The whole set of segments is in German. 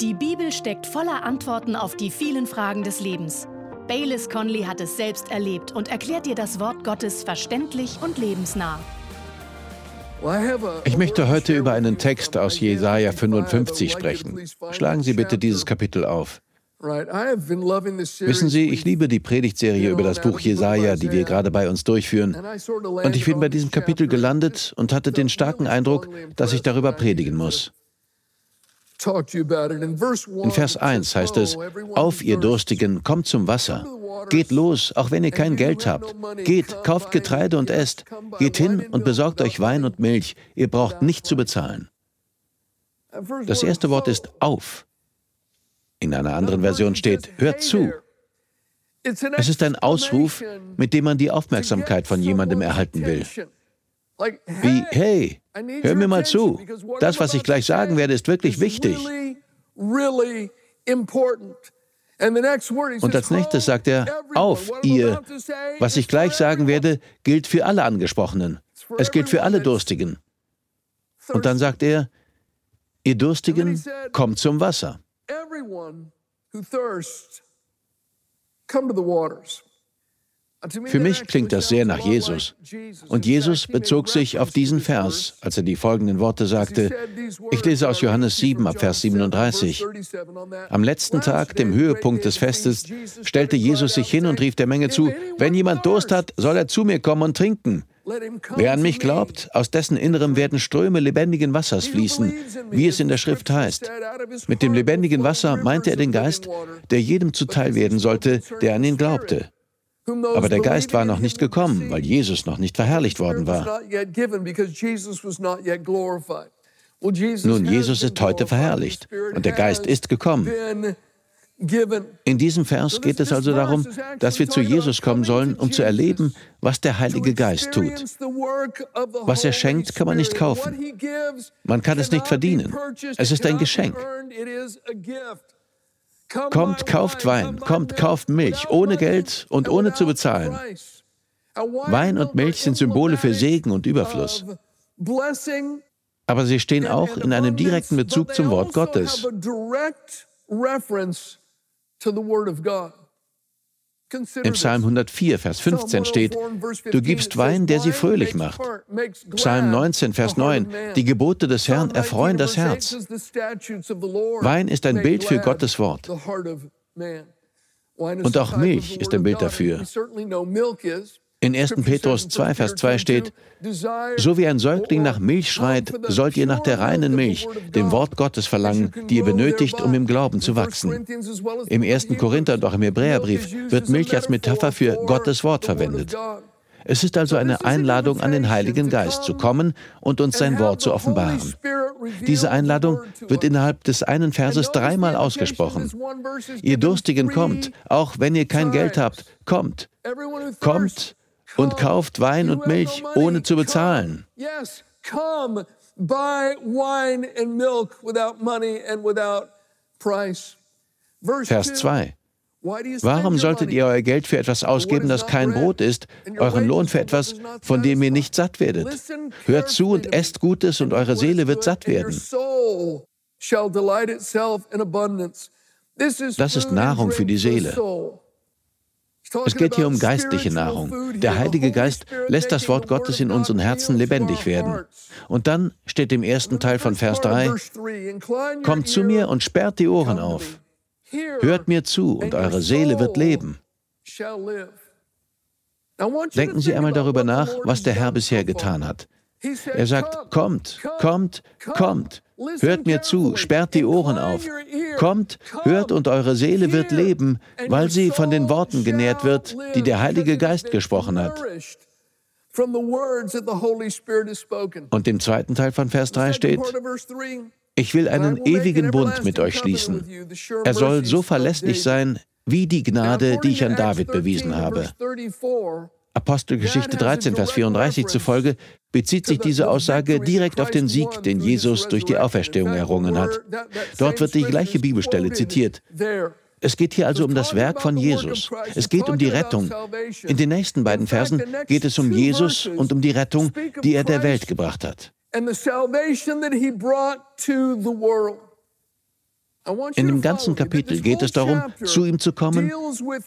Die Bibel steckt voller Antworten auf die vielen Fragen des Lebens. Baylis Conley hat es selbst erlebt und erklärt dir das Wort Gottes verständlich und lebensnah. Ich möchte heute über einen Text aus Jesaja 55 sprechen. Schlagen Sie bitte dieses Kapitel auf. Wissen Sie, ich liebe die Predigtserie über das Buch Jesaja, die wir gerade bei uns durchführen. Und ich bin bei diesem Kapitel gelandet und hatte den starken Eindruck, dass ich darüber predigen muss. In Vers 1 heißt es, Auf ihr Durstigen, kommt zum Wasser. Geht los, auch wenn ihr kein Geld habt. Geht, kauft Getreide und esst. Geht hin und besorgt euch Wein und Milch. Ihr braucht nicht zu bezahlen. Das erste Wort ist auf. In einer anderen Version steht, hört zu. Es ist ein Ausruf, mit dem man die Aufmerksamkeit von jemandem erhalten will. Wie, hey, hör mir mal zu. Das, was ich gleich sagen werde, ist wirklich wichtig. Und als nächstes sagt er, auf, ihr. Was ich gleich sagen werde, gilt für alle Angesprochenen. Es gilt für alle Durstigen. Und dann sagt er, ihr Durstigen, kommt zum Wasser. Come to the waters. Für mich klingt das sehr nach Jesus. Und Jesus bezog sich auf diesen Vers, als er die folgenden Worte sagte. Ich lese aus Johannes 7 ab Vers 37. Am letzten Tag, dem Höhepunkt des Festes, stellte Jesus sich hin und rief der Menge zu, wenn jemand Durst hat, soll er zu mir kommen und trinken. Wer an mich glaubt, aus dessen Innerem werden Ströme lebendigen Wassers fließen, wie es in der Schrift heißt. Mit dem lebendigen Wasser meinte er den Geist, der jedem zuteil werden sollte, der an ihn glaubte. Aber der Geist war noch nicht gekommen, weil Jesus noch nicht verherrlicht worden war. Nun, Jesus ist heute verherrlicht und der Geist ist gekommen. In diesem Vers geht es also darum, dass wir zu Jesus kommen sollen, um zu erleben, was der Heilige Geist tut. Was er schenkt, kann man nicht kaufen. Man kann es nicht verdienen. Es ist ein Geschenk. Kommt, kauft Wein, kommt, kauft Milch, ohne Geld und ohne zu bezahlen. Wein und Milch sind Symbole für Segen und Überfluss. Aber sie stehen auch in einem direkten Bezug zum Wort Gottes. Im Psalm 104, Vers 15 steht, du gibst Wein, der sie fröhlich macht. Psalm 19, Vers 9, die Gebote des Herrn erfreuen das Herz. Wein ist ein Bild für Gottes Wort. Und auch Milch ist ein Bild dafür. In 1. Petrus 2, Vers 2 steht, so wie ein Säugling nach Milch schreit, sollt ihr nach der reinen Milch, dem Wort Gottes verlangen, die ihr benötigt, um im Glauben zu wachsen. Im 1. Korinther und auch im Hebräerbrief wird Milch als Metapher für Gottes Wort verwendet. Es ist also eine Einladung an den Heiligen Geist zu kommen und uns sein Wort zu offenbaren. Diese Einladung wird innerhalb des einen Verses dreimal ausgesprochen. Ihr Durstigen kommt, auch wenn ihr kein Geld habt, kommt. Kommt und kauft Wein und Milch, ohne zu bezahlen. Vers 2. Warum solltet ihr euer Geld für etwas ausgeben, das kein Brot ist, euren Lohn für etwas, von dem ihr nicht satt werdet? Hört zu und esst Gutes und eure Seele wird satt werden. Das ist Nahrung für die Seele. Es geht hier um geistliche Nahrung. Der Heilige Geist lässt das Wort Gottes in unseren Herzen lebendig werden. Und dann steht im ersten Teil von Vers 3, Kommt zu mir und sperrt die Ohren auf. Hört mir zu und eure Seele wird leben. Denken Sie einmal darüber nach, was der Herr bisher getan hat. Er sagt, kommt, kommt, kommt, hört mir zu, sperrt die Ohren auf. Kommt, hört und eure Seele wird leben, weil sie von den Worten genährt wird, die der Heilige Geist gesprochen hat. Und im zweiten Teil von Vers 3 steht, ich will einen ewigen Bund mit euch schließen. Er soll so verlässlich sein wie die Gnade, die ich an David bewiesen habe. Apostelgeschichte 13, Vers 34 zufolge bezieht sich diese Aussage direkt auf den Sieg, den Jesus durch die Auferstehung errungen hat. Dort wird die gleiche Bibelstelle zitiert. Es geht hier also um das Werk von Jesus. Es geht um die Rettung. In den nächsten beiden Versen geht es um Jesus und um die Rettung, die er der Welt gebracht hat. In dem ganzen Kapitel geht es darum, zu ihm zu kommen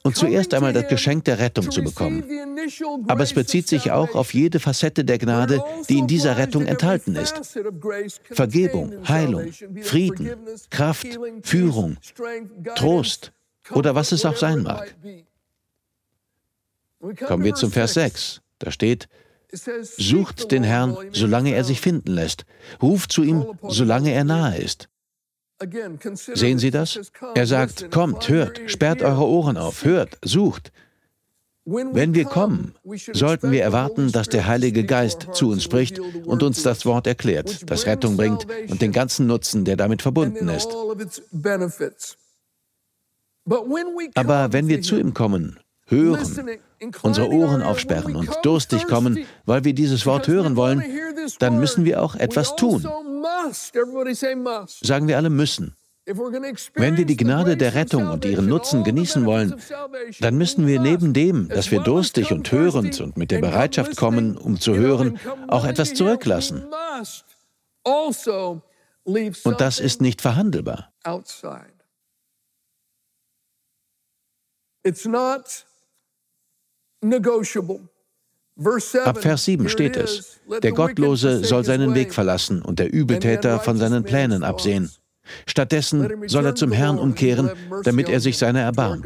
und zuerst einmal das Geschenk der Rettung zu bekommen. Aber es bezieht sich auch auf jede Facette der Gnade, die in dieser Rettung enthalten ist. Vergebung, Heilung, Frieden, Kraft, Führung, Trost oder was es auch sein mag. Kommen wir zum Vers 6. Da steht, Sucht den Herrn, solange er sich finden lässt. Ruft zu ihm, solange er nahe ist. Sehen Sie das? Er sagt, kommt, hört, sperrt eure Ohren auf, hört, sucht. Wenn wir kommen, sollten wir erwarten, dass der Heilige Geist zu uns spricht und uns das Wort erklärt, das Rettung bringt und den ganzen Nutzen, der damit verbunden ist. Aber wenn wir zu ihm kommen, hören, unsere Ohren aufsperren und durstig kommen, weil wir dieses Wort hören wollen, dann müssen wir auch etwas tun. Sagen wir alle müssen. Wenn wir die Gnade der Rettung und ihren Nutzen genießen wollen, dann müssen wir neben dem, dass wir durstig und hörend und mit der Bereitschaft kommen, um zu hören, auch etwas zurücklassen. Und das ist nicht verhandelbar. It's not Ab Vers 7 steht es, der Gottlose soll seinen Weg verlassen und der Übeltäter von seinen Plänen absehen. Stattdessen soll er zum Herrn umkehren, damit er sich seiner erbarmt.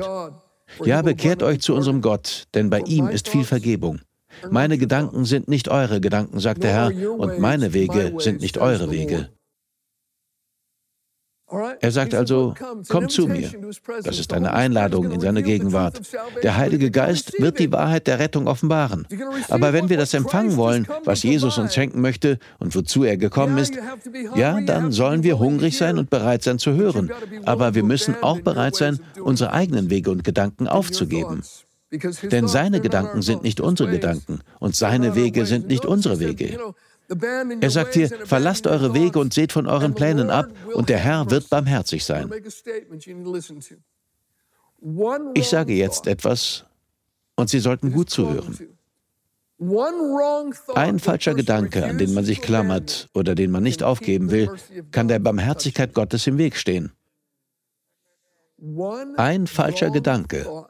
Ja, bekehrt euch zu unserem Gott, denn bei ihm ist viel Vergebung. Meine Gedanken sind nicht eure Gedanken, sagt der Herr, und meine Wege sind nicht eure Wege. Er sagt also, komm zu mir. Das ist eine Einladung in seine Gegenwart. Der Heilige Geist wird die Wahrheit der Rettung offenbaren. Aber wenn wir das empfangen wollen, was Jesus uns schenken möchte und wozu er gekommen ist, ja, dann sollen wir hungrig sein und bereit sein zu hören. Aber wir müssen auch bereit sein, unsere eigenen Wege und Gedanken aufzugeben. Denn seine Gedanken sind nicht unsere Gedanken und seine Wege sind nicht unsere Wege. Er sagt hier, verlasst eure Wege und seht von euren Plänen ab, und der Herr wird barmherzig sein. Ich sage jetzt etwas, und Sie sollten gut zuhören. Ein falscher Gedanke, an den man sich klammert oder den man nicht aufgeben will, kann der Barmherzigkeit Gottes im Weg stehen. Ein falscher Gedanke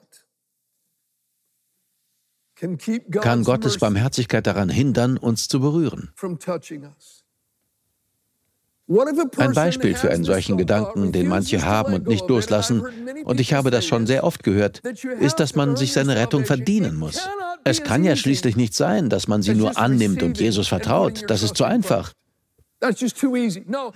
kann Gottes Barmherzigkeit daran hindern, uns zu berühren. Ein Beispiel für einen solchen Gedanken, den manche haben und nicht loslassen, und ich habe das schon sehr oft gehört, ist, dass man sich seine Rettung verdienen muss. Es kann ja schließlich nicht sein, dass man sie nur annimmt und Jesus vertraut. Das ist zu einfach.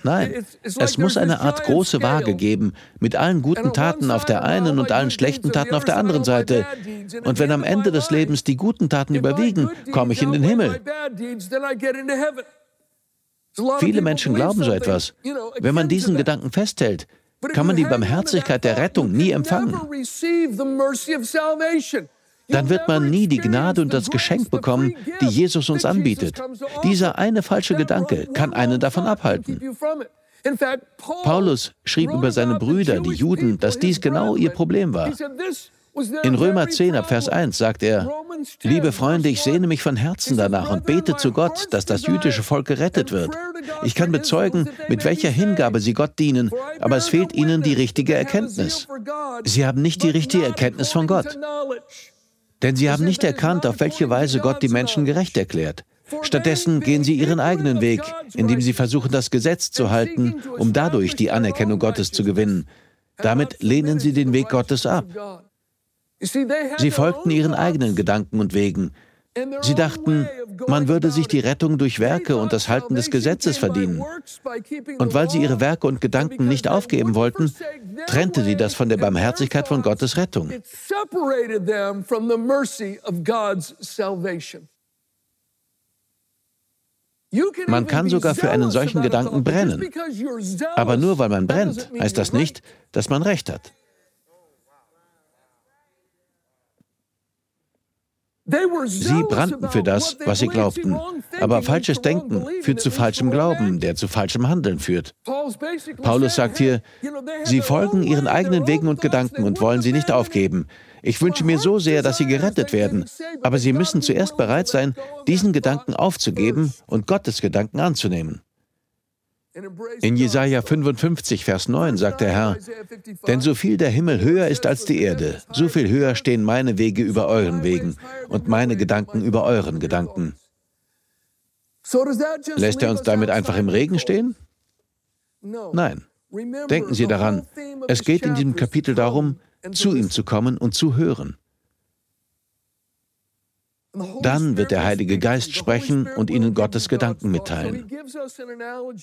Nein, es muss eine Art große Waage geben, mit allen guten Taten auf der einen und allen schlechten Taten auf der anderen Seite. Und wenn am Ende des Lebens die guten Taten überwiegen, komme ich in den Himmel. Viele Menschen glauben so etwas. Wenn man diesen Gedanken festhält, kann man die Barmherzigkeit der Rettung nie empfangen dann wird man nie die Gnade und das Geschenk bekommen, die Jesus uns anbietet. Dieser eine falsche Gedanke kann einen davon abhalten. Paulus schrieb über seine Brüder, die Juden, dass dies genau ihr Problem war. In Römer 10 ab Vers 1 sagt er, Liebe Freunde, ich sehne mich von Herzen danach und bete zu Gott, dass das jüdische Volk gerettet wird. Ich kann bezeugen, mit welcher Hingabe sie Gott dienen, aber es fehlt ihnen die richtige Erkenntnis. Sie haben nicht die richtige Erkenntnis von Gott. Denn sie haben nicht erkannt, auf welche Weise Gott die Menschen gerecht erklärt. Stattdessen gehen sie ihren eigenen Weg, indem sie versuchen, das Gesetz zu halten, um dadurch die Anerkennung Gottes zu gewinnen. Damit lehnen sie den Weg Gottes ab. Sie folgten ihren eigenen Gedanken und Wegen. Sie dachten, man würde sich die Rettung durch Werke und das Halten des Gesetzes verdienen. Und weil sie ihre Werke und Gedanken nicht aufgeben wollten, trennte sie das von der Barmherzigkeit von Gottes Rettung. Man kann sogar für einen solchen Gedanken brennen. Aber nur weil man brennt, heißt das nicht, dass man recht hat. Sie brannten für das, was sie glaubten. Aber falsches Denken führt zu falschem Glauben, der zu falschem Handeln führt. Paulus sagt hier, sie folgen ihren eigenen Wegen und Gedanken und wollen sie nicht aufgeben. Ich wünsche mir so sehr, dass sie gerettet werden. Aber sie müssen zuerst bereit sein, diesen Gedanken aufzugeben und Gottes Gedanken anzunehmen. In Jesaja 55, Vers 9 sagt der Herr: Denn so viel der Himmel höher ist als die Erde, so viel höher stehen meine Wege über euren Wegen und meine Gedanken über euren Gedanken. Lässt er uns damit einfach im Regen stehen? Nein. Denken Sie daran, es geht in diesem Kapitel darum, zu ihm zu kommen und zu hören. Dann wird der Heilige Geist sprechen und ihnen Gottes Gedanken mitteilen.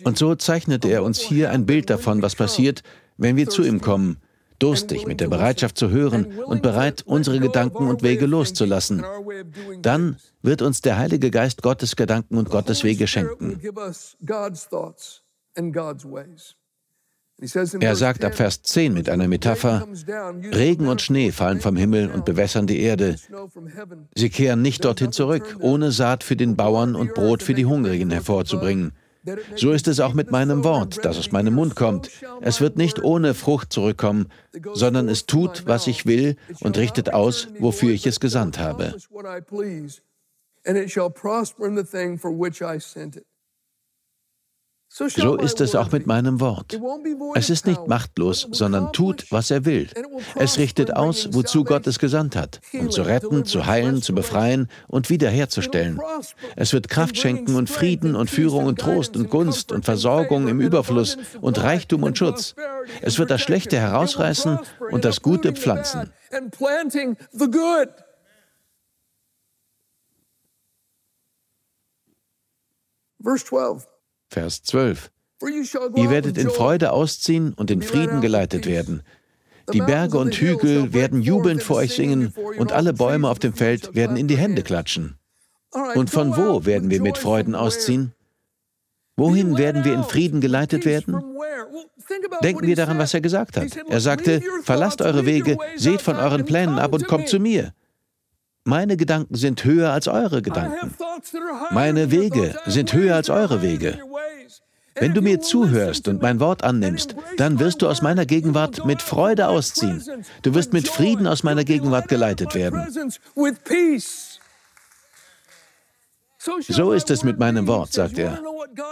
Und so zeichnete er uns hier ein Bild davon, was passiert, wenn wir zu ihm kommen, durstig mit der Bereitschaft zu hören und bereit, unsere Gedanken und Wege loszulassen. Dann wird uns der Heilige Geist Gottes Gedanken und Gottes Wege schenken. Er sagt ab Vers 10 mit einer Metapher, Regen und Schnee fallen vom Himmel und bewässern die Erde. Sie kehren nicht dorthin zurück, ohne Saat für den Bauern und Brot für die Hungrigen hervorzubringen. So ist es auch mit meinem Wort, das aus meinem Mund kommt. Es wird nicht ohne Frucht zurückkommen, sondern es tut, was ich will und richtet aus, wofür ich es gesandt habe. And it shall prosper in the thing for which I sent it. So ist es auch mit meinem Wort. Es ist nicht machtlos, sondern tut, was er will. Es richtet aus, wozu Gott es gesandt hat, um zu retten, zu heilen, zu befreien und wiederherzustellen. Es wird Kraft schenken und Frieden und Führung und Trost und Gunst und Versorgung im Überfluss und Reichtum und Schutz. Es wird das Schlechte herausreißen und das Gute pflanzen. Vers 12. Vers 12. Ihr werdet in Freude ausziehen und in Frieden geleitet werden. Die Berge und Hügel werden jubelnd vor euch singen und alle Bäume auf dem Feld werden in die Hände klatschen. Und von wo werden wir mit Freuden ausziehen? Wohin werden wir in Frieden geleitet werden? Denken wir daran, was er gesagt hat. Er sagte, verlasst eure Wege, seht von euren Plänen ab und kommt zu mir. Meine Gedanken sind höher als eure Gedanken. Meine Wege sind höher als eure Wege. Wenn du mir zuhörst und mein Wort annimmst, dann wirst du aus meiner Gegenwart mit Freude ausziehen. Du wirst mit Frieden aus meiner Gegenwart geleitet werden. So ist es mit meinem Wort, sagt er.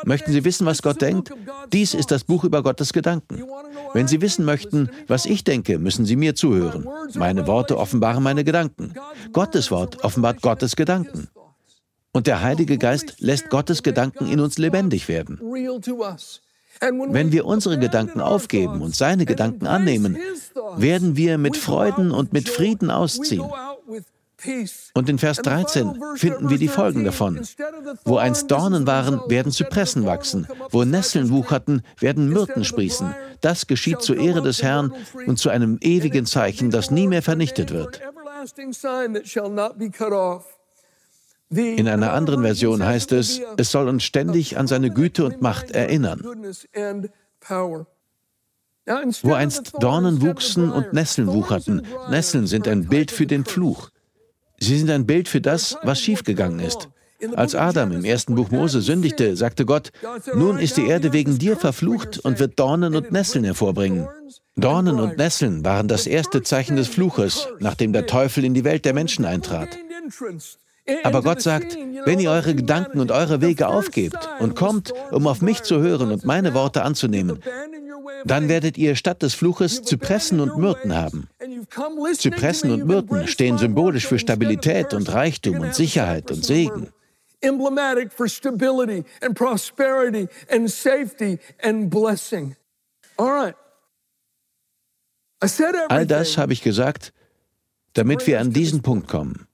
Möchten Sie wissen, was Gott denkt? Dies ist das Buch über Gottes Gedanken. Wenn Sie wissen möchten, was ich denke, müssen Sie mir zuhören. Meine Worte offenbaren meine Gedanken. Gottes Wort offenbart Gottes Gedanken. Und der Heilige Geist lässt Gottes Gedanken in uns lebendig werden. Wenn wir unsere Gedanken aufgeben und seine Gedanken annehmen, werden wir mit Freuden und mit Frieden ausziehen. Und in Vers 13 finden wir die Folgen davon. Wo einst Dornen waren, werden Zypressen wachsen. Wo Nesseln wucherten, werden Myrten sprießen. Das geschieht zur Ehre des Herrn und zu einem ewigen Zeichen, das nie mehr vernichtet wird. In einer anderen Version heißt es, es soll uns ständig an seine Güte und Macht erinnern. Wo einst Dornen wuchsen und Nesseln wucherten, Nesseln sind ein Bild für den Fluch. Sie sind ein Bild für das, was schiefgegangen ist. Als Adam im ersten Buch Mose sündigte, sagte Gott, nun ist die Erde wegen dir verflucht und wird Dornen und Nesseln hervorbringen. Dornen und Nesseln waren das erste Zeichen des Fluches, nachdem der Teufel in die Welt der Menschen eintrat. Aber Gott sagt, wenn ihr eure Gedanken und eure Wege aufgebt und kommt, um auf mich zu hören und meine Worte anzunehmen, dann werdet ihr statt des Fluches Zypressen und Myrten haben. Zypressen und Myrten stehen symbolisch für Stabilität und Reichtum und Sicherheit und Segen. All das habe ich gesagt, damit wir an diesen Punkt kommen.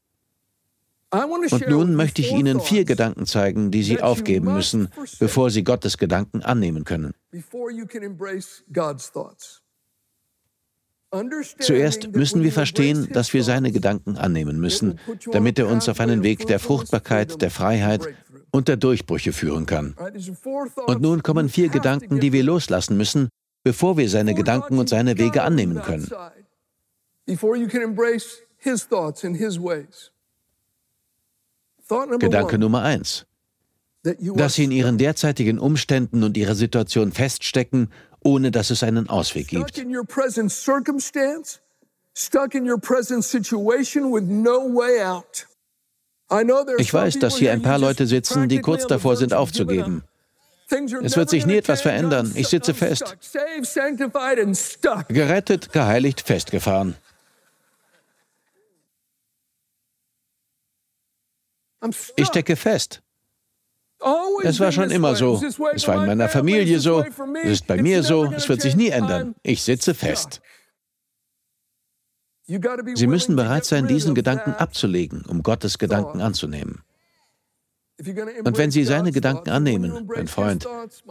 Und nun möchte ich Ihnen vier Gedanken zeigen, die Sie aufgeben müssen, bevor Sie Gottes Gedanken annehmen können. Zuerst müssen wir verstehen, dass wir seine Gedanken annehmen müssen, damit er uns auf einen Weg der Fruchtbarkeit, der Freiheit und der Durchbrüche führen kann. Und nun kommen vier Gedanken, die wir loslassen müssen, bevor wir seine Gedanken und seine Wege annehmen können. Gedanke Nummer eins. Dass Sie in Ihren derzeitigen Umständen und Ihrer Situation feststecken, ohne dass es einen Ausweg gibt. Ich weiß, dass hier ein paar Leute sitzen, die kurz davor sind aufzugeben. Es wird sich nie etwas verändern. Ich sitze fest. Gerettet, geheiligt, festgefahren. Ich stecke fest. Es war schon immer so. Es war in meiner Familie so. Es ist bei mir so. Es wird sich nie ändern. Ich sitze fest. Sie müssen bereit sein, diesen Gedanken abzulegen, um Gottes Gedanken anzunehmen. Und wenn Sie seine Gedanken annehmen, mein Freund,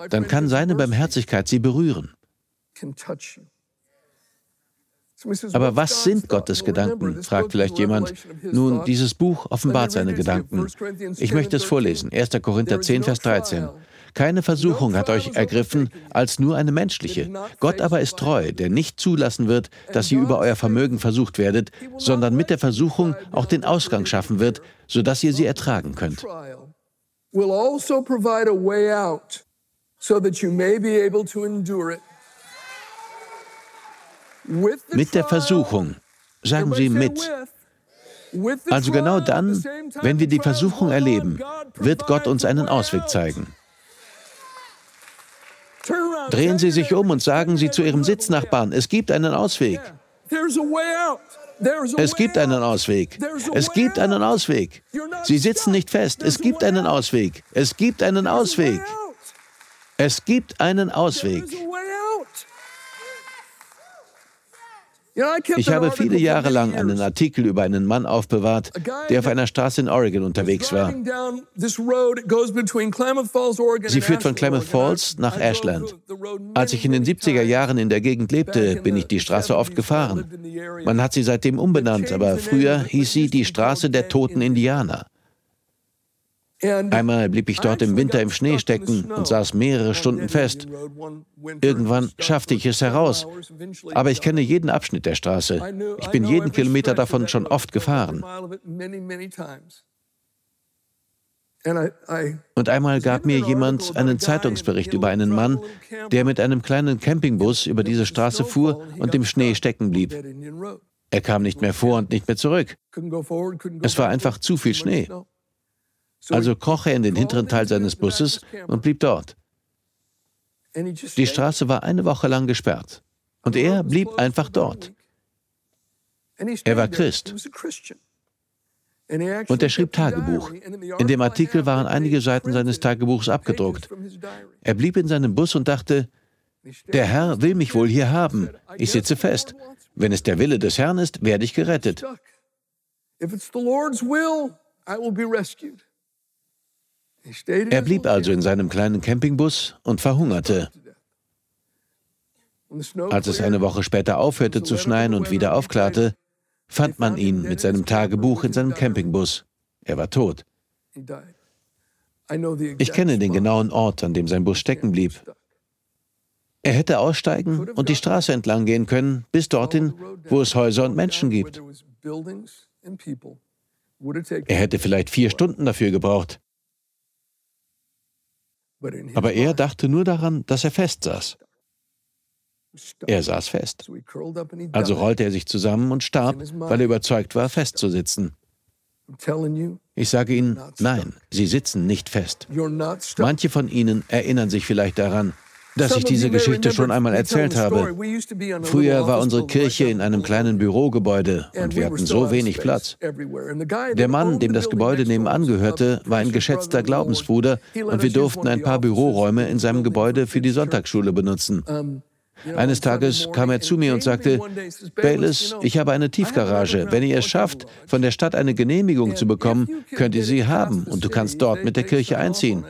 dann kann seine Barmherzigkeit Sie berühren. Aber was sind Gottes Gedanken? fragt vielleicht jemand. Nun, dieses Buch offenbart seine Gedanken. Ich möchte es vorlesen. 1. Korinther 10, Vers 13. Keine Versuchung hat euch ergriffen als nur eine menschliche. Gott aber ist treu, der nicht zulassen wird, dass ihr über euer Vermögen versucht werdet, sondern mit der Versuchung auch den Ausgang schaffen wird, sodass ihr sie ertragen könnt. Will also provide a way out, so that you may be able to endure it. Mit der Versuchung. Sagen Sie mit. Also genau dann, wenn wir die Versuchung erleben, wird Gott uns einen Ausweg zeigen. Drehen Sie sich um und sagen Sie zu Ihrem Sitznachbarn, es gibt einen Ausweg. Es gibt einen Ausweg. Es gibt einen Ausweg. Sie sitzen nicht fest. Es gibt einen Ausweg. Es gibt einen Ausweg. Es gibt einen Ausweg. Ich habe viele Jahre lang einen Artikel über einen Mann aufbewahrt, der auf einer Straße in Oregon unterwegs war. Sie führt von Klamath Falls nach Ashland. Als ich in den 70er Jahren in der Gegend lebte, bin ich die Straße oft gefahren. Man hat sie seitdem umbenannt, aber früher hieß sie die Straße der toten Indianer. Einmal blieb ich dort im Winter im Schnee stecken und saß mehrere Stunden fest. Irgendwann schaffte ich es heraus. Aber ich kenne jeden Abschnitt der Straße. Ich bin jeden Kilometer davon schon oft gefahren. Und einmal gab mir jemand einen Zeitungsbericht über einen Mann, der mit einem kleinen Campingbus über diese Straße fuhr und im Schnee stecken blieb. Er kam nicht mehr vor und nicht mehr zurück. Es war einfach zu viel Schnee. Also kroch er in den hinteren Teil seines Busses und blieb dort. Die Straße war eine Woche lang gesperrt und er blieb einfach dort. Er war Christ. Und er schrieb Tagebuch. In dem Artikel waren einige Seiten seines Tagebuchs abgedruckt. Er blieb in seinem Bus und dachte, der Herr will mich wohl hier haben. Ich sitze fest. Wenn es der Wille des Herrn ist, werde ich gerettet. If it's the Lord's will, I will be rescued. Er blieb also in seinem kleinen Campingbus und verhungerte. Als es eine Woche später aufhörte zu schneien und wieder aufklarte, fand man ihn mit seinem Tagebuch in seinem Campingbus. Er war tot. Ich kenne den genauen Ort, an dem sein Bus stecken blieb. Er hätte aussteigen und die Straße entlang gehen können, bis dorthin, wo es Häuser und Menschen gibt. Er hätte vielleicht vier Stunden dafür gebraucht. Aber er dachte nur daran, dass er fest saß. Er saß fest. Also rollte er sich zusammen und starb, weil er überzeugt war, festzusitzen. Ich sage Ihnen, nein, Sie sitzen nicht fest. Manche von Ihnen erinnern sich vielleicht daran, dass ich diese Geschichte schon einmal erzählt habe. Früher war unsere Kirche in einem kleinen Bürogebäude und wir hatten so wenig Platz. Der Mann, dem das Gebäude nebenan gehörte, war ein geschätzter Glaubensbruder und wir durften ein paar Büroräume in seinem Gebäude für die Sonntagsschule benutzen. Eines Tages kam er zu mir und sagte, Bayless, ich habe eine Tiefgarage. Wenn ihr es schafft, von der Stadt eine Genehmigung zu bekommen, könnt ihr sie haben und du kannst dort mit der Kirche einziehen.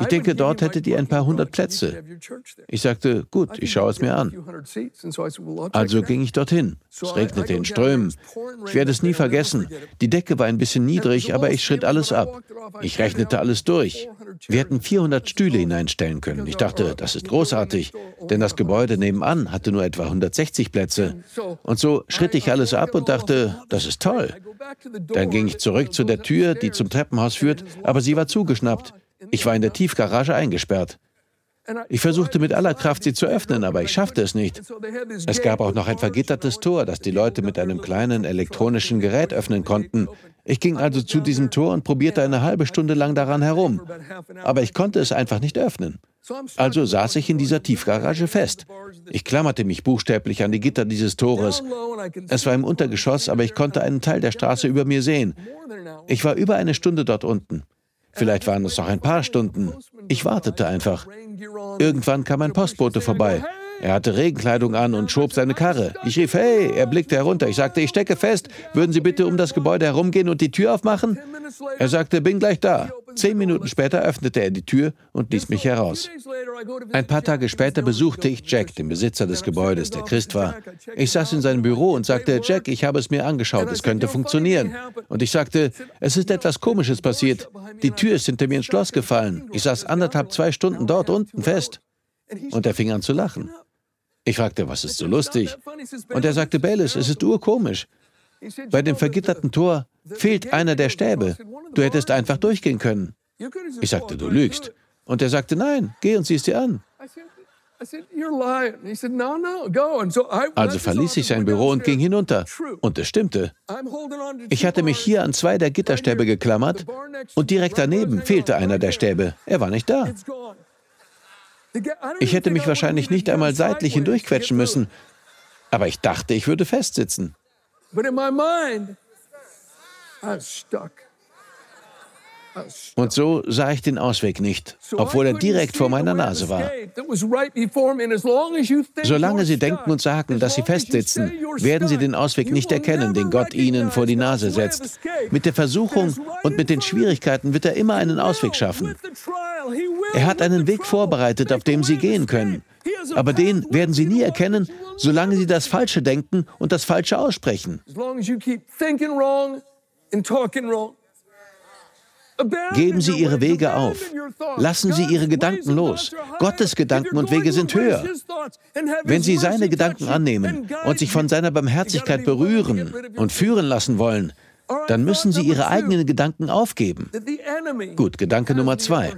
Ich denke, dort hättet ihr ein paar hundert Plätze. Ich sagte, gut, ich schaue es mir an. Also ging ich dorthin. Es regnete in Strömen. Ich werde es nie vergessen. Die Decke war ein bisschen niedrig, aber ich schritt alles ab. Ich rechnete alles durch. Wir hätten 400 Stühle hineinstellen können. Ich dachte, das ist großartig, denn das Gebäude nebenan hatte nur etwa 160 Plätze. Und so schritt ich alles ab und dachte, das ist toll. Dann ging ich zurück zu der Tür, die zum Treppenhaus führt, aber sie war zugeschnappt. Ich war in der Tiefgarage eingesperrt. Ich versuchte mit aller Kraft, sie zu öffnen, aber ich schaffte es nicht. Es gab auch noch ein vergittertes Tor, das die Leute mit einem kleinen elektronischen Gerät öffnen konnten. Ich ging also zu diesem Tor und probierte eine halbe Stunde lang daran herum. Aber ich konnte es einfach nicht öffnen. Also saß ich in dieser Tiefgarage fest. Ich klammerte mich buchstäblich an die Gitter dieses Tores. Es war im Untergeschoss, aber ich konnte einen Teil der Straße über mir sehen. Ich war über eine Stunde dort unten. Vielleicht waren es noch ein paar Stunden. Ich wartete einfach. Irgendwann kam ein Postbote vorbei. Er hatte Regenkleidung an und schob seine Karre. Ich rief, hey, er blickte herunter. Ich sagte, ich stecke fest. Würden Sie bitte um das Gebäude herumgehen und die Tür aufmachen? Er sagte, bin gleich da. Zehn Minuten später öffnete er die Tür und ließ mich heraus. Ein paar Tage später besuchte ich Jack, den Besitzer des Gebäudes, der Christ war. Ich saß in seinem Büro und sagte, Jack, ich habe es mir angeschaut, es könnte funktionieren. Und ich sagte, es ist etwas Komisches passiert. Die Tür ist hinter mir ins Schloss gefallen. Ich saß anderthalb, zwei Stunden dort unten fest. Und er fing an zu lachen. Ich fragte, was ist so lustig? Und er sagte, Bayless, es ist urkomisch. Bei dem vergitterten Tor fehlt einer der Stäbe. Du hättest einfach durchgehen können. Ich sagte, du lügst. Und er sagte, nein, geh und sieh es dir an. Also verließ ich sein Büro und ging hinunter. Und es stimmte. Ich hatte mich hier an zwei der Gitterstäbe geklammert und direkt daneben fehlte einer der Stäbe. Er war nicht da. Ich hätte mich wahrscheinlich nicht einmal seitlich hindurchquetschen müssen, aber ich dachte, ich würde festsitzen. Und so sah ich den Ausweg nicht, obwohl er direkt vor meiner Nase war. Solange Sie denken und sagen, dass Sie festsitzen, werden Sie den Ausweg nicht erkennen, den Gott Ihnen vor die Nase setzt. Mit der Versuchung und mit den Schwierigkeiten wird er immer einen Ausweg schaffen. Er hat einen Weg vorbereitet, auf dem Sie gehen können. Aber den werden Sie nie erkennen, solange Sie das Falsche denken und das Falsche aussprechen. Geben Sie Ihre Wege auf. Lassen Sie Ihre Gedanken los. Gottes Gedanken und Wege sind höher. Wenn Sie seine Gedanken annehmen und sich von seiner Barmherzigkeit berühren und führen lassen wollen, dann müssen Sie Ihre eigenen Gedanken aufgeben. Gut, Gedanke Nummer zwei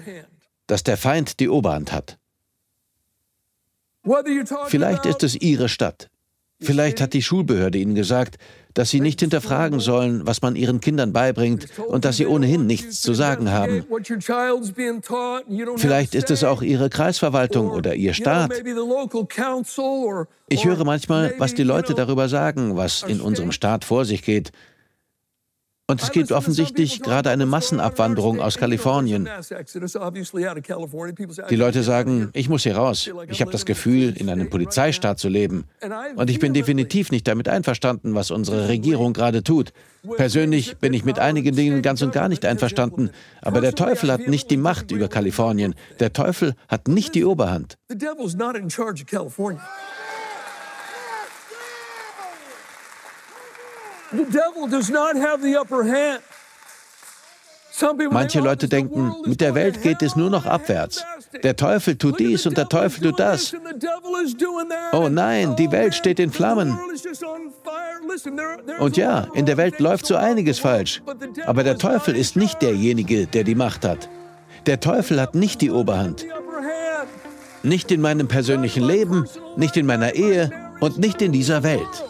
dass der Feind die Oberhand hat. Vielleicht ist es Ihre Stadt. Vielleicht hat die Schulbehörde Ihnen gesagt, dass Sie nicht hinterfragen sollen, was man Ihren Kindern beibringt und dass Sie ohnehin nichts zu sagen haben. Vielleicht ist es auch Ihre Kreisverwaltung oder Ihr Staat. Ich höre manchmal, was die Leute darüber sagen, was in unserem Staat vor sich geht. Und es gibt offensichtlich gerade eine Massenabwanderung aus Kalifornien. Die Leute sagen, ich muss hier raus. Ich habe das Gefühl, in einem Polizeistaat zu leben. Und ich bin definitiv nicht damit einverstanden, was unsere Regierung gerade tut. Persönlich bin ich mit einigen Dingen ganz und gar nicht einverstanden. Aber der Teufel hat nicht die Macht über Kalifornien. Der Teufel hat nicht die Oberhand. Manche Leute denken, mit der Welt geht es nur noch abwärts. Der Teufel tut dies und der Teufel tut das. Oh nein, die Welt steht in Flammen. Und ja, in der Welt läuft so einiges falsch. Aber der Teufel ist nicht derjenige, der die Macht hat. Der Teufel hat nicht die Oberhand. Nicht in meinem persönlichen Leben, nicht in meiner Ehe und nicht in dieser Welt.